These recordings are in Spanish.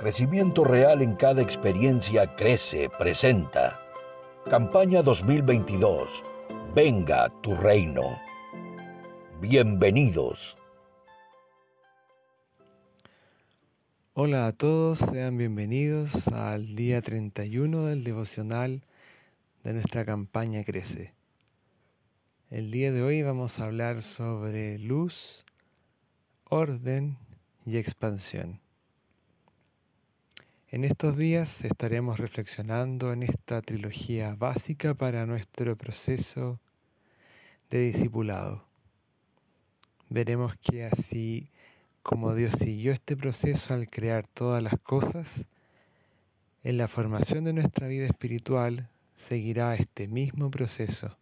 Crecimiento Real en cada experiencia crece, presenta. Campaña 2022. Venga tu reino. Bienvenidos. Hola a todos, sean bienvenidos al día 31 del devocional de nuestra campaña Crece. El día de hoy vamos a hablar sobre luz, orden y expansión. En estos días estaremos reflexionando en esta trilogía básica para nuestro proceso de discipulado. Veremos que así como Dios siguió este proceso al crear todas las cosas, en la formación de nuestra vida espiritual seguirá este mismo proceso.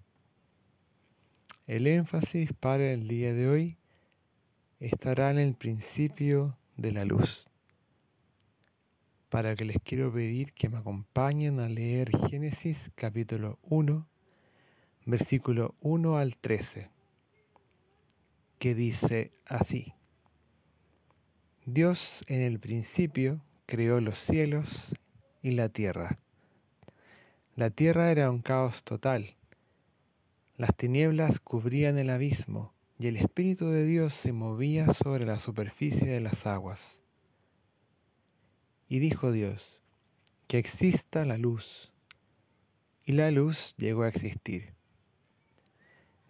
El énfasis para el día de hoy estará en el principio de la luz, para que les quiero pedir que me acompañen a leer Génesis capítulo 1, versículo 1 al 13, que dice así. Dios en el principio creó los cielos y la tierra. La tierra era un caos total. Las tinieblas cubrían el abismo y el Espíritu de Dios se movía sobre la superficie de las aguas. Y dijo Dios, que exista la luz. Y la luz llegó a existir.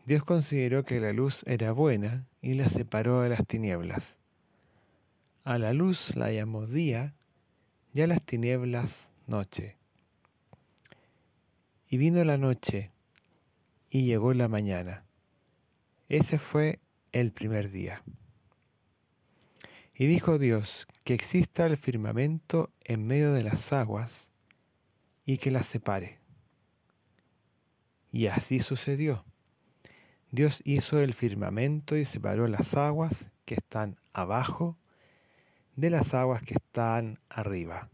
Dios consideró que la luz era buena y la separó de las tinieblas. A la luz la llamó día y a las tinieblas noche. Y vino la noche y llegó la mañana. Ese fue el primer día. Y dijo Dios que exista el firmamento en medio de las aguas y que las separe. Y así sucedió. Dios hizo el firmamento y separó las aguas que están abajo de las aguas que están arriba.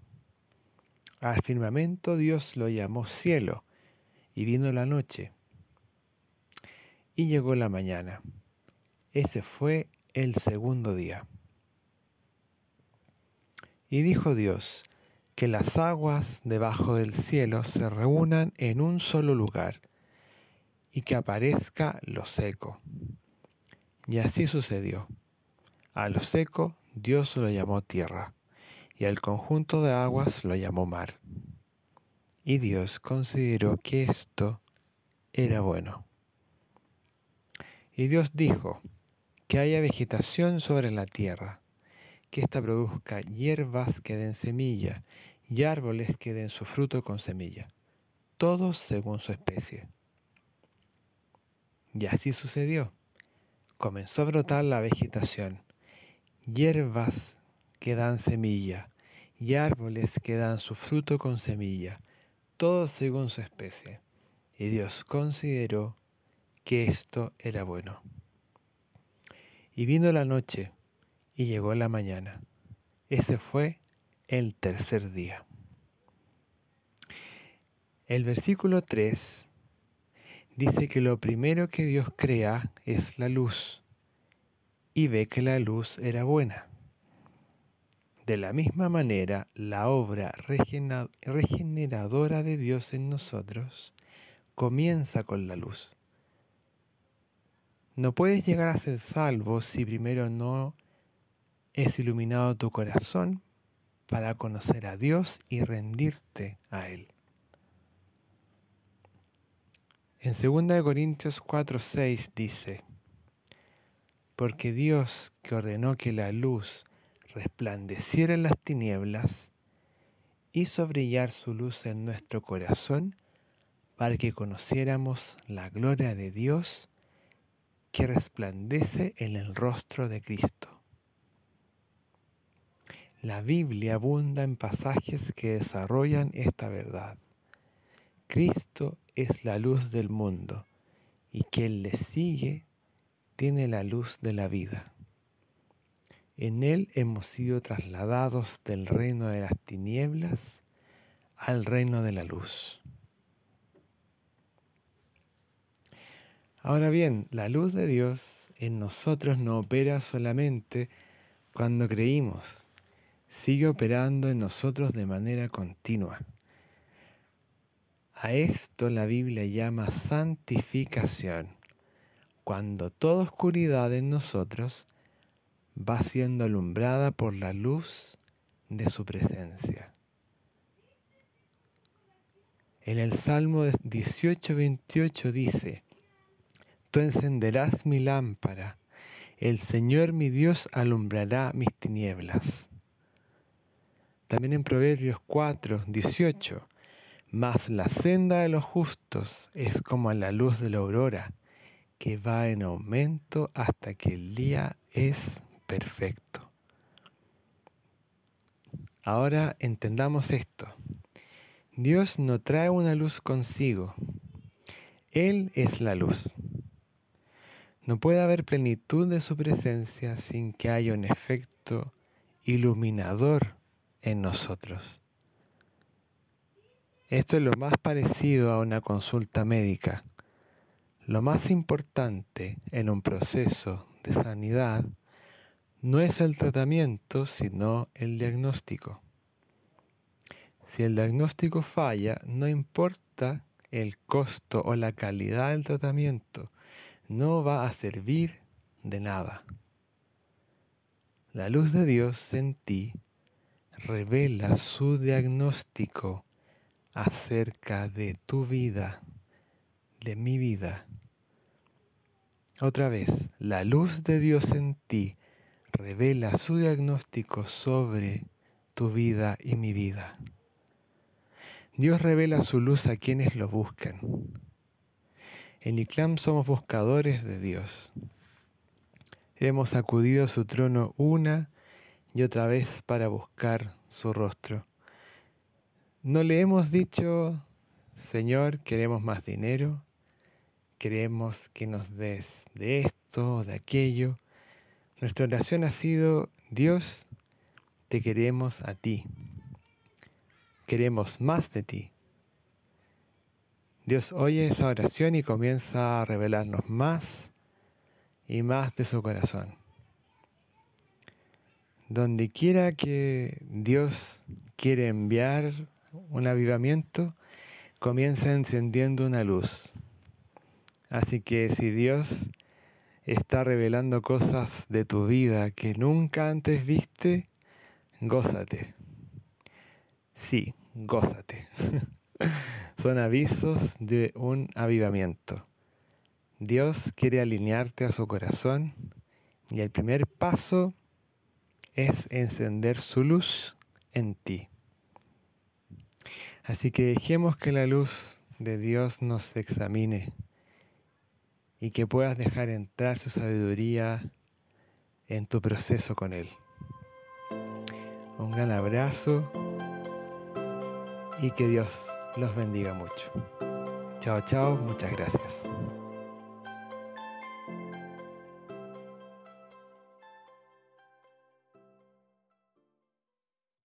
Al firmamento Dios lo llamó cielo, y vino la noche, y llegó la mañana. Ese fue el segundo día. Y dijo Dios, que las aguas debajo del cielo se reúnan en un solo lugar, y que aparezca lo seco. Y así sucedió. A lo seco Dios lo llamó tierra, y al conjunto de aguas lo llamó mar. Y Dios consideró que esto era bueno. Y Dios dijo, que haya vegetación sobre la tierra, que ésta produzca hierbas que den semilla y árboles que den su fruto con semilla, todos según su especie. Y así sucedió. Comenzó a brotar la vegetación hierbas que dan semilla y árboles que dan su fruto con semilla, todos según su especie. Y Dios consideró que esto era bueno. Y vino la noche y llegó la mañana. Ese fue el tercer día. El versículo 3 dice que lo primero que Dios crea es la luz y ve que la luz era buena. De la misma manera, la obra regeneradora de Dios en nosotros comienza con la luz. No puedes llegar a ser salvo si primero no es iluminado tu corazón para conocer a Dios y rendirte a Él. En 2 Corintios 4:6 dice, porque Dios que ordenó que la luz resplandeciera en las tinieblas, hizo brillar su luz en nuestro corazón para que conociéramos la gloria de Dios que resplandece en el rostro de Cristo. La Biblia abunda en pasajes que desarrollan esta verdad. Cristo es la luz del mundo y quien le sigue tiene la luz de la vida. En Él hemos sido trasladados del reino de las tinieblas al reino de la luz. Ahora bien, la luz de Dios en nosotros no opera solamente cuando creímos, sigue operando en nosotros de manera continua. A esto la Biblia llama santificación, cuando toda oscuridad en nosotros va siendo alumbrada por la luz de su presencia. En el Salmo 18:28 dice, Tú encenderás mi lámpara, el Señor mi Dios alumbrará mis tinieblas. También en Proverbios 4:18, Mas la senda de los justos es como la luz de la aurora, que va en aumento hasta que el día es perfecto. Ahora entendamos esto. Dios no trae una luz consigo. Él es la luz. No puede haber plenitud de su presencia sin que haya un efecto iluminador en nosotros. Esto es lo más parecido a una consulta médica. Lo más importante en un proceso de sanidad no es el tratamiento, sino el diagnóstico. Si el diagnóstico falla, no importa el costo o la calidad del tratamiento, no va a servir de nada. La luz de Dios en ti revela su diagnóstico acerca de tu vida, de mi vida. Otra vez, la luz de Dios en ti revela su diagnóstico sobre tu vida y mi vida. Dios revela su luz a quienes lo buscan. En ICLAM somos buscadores de Dios. Hemos acudido a su trono una y otra vez para buscar su rostro. No le hemos dicho, Señor, queremos más dinero, queremos que nos des de esto de aquello. Nuestra oración ha sido, Dios, te queremos a ti. Queremos más de ti. Dios oye esa oración y comienza a revelarnos más y más de su corazón. Donde quiera que Dios quiere enviar un avivamiento, comienza encendiendo una luz. Así que si Dios está revelando cosas de tu vida que nunca antes viste, gózate. Sí, gózate. Son avisos de un avivamiento. Dios quiere alinearte a su corazón y el primer paso es encender su luz en ti. Así que dejemos que la luz de Dios nos examine y que puedas dejar entrar su sabiduría en tu proceso con Él. Un gran abrazo y que Dios los bendiga mucho. Chao, chao, muchas gracias.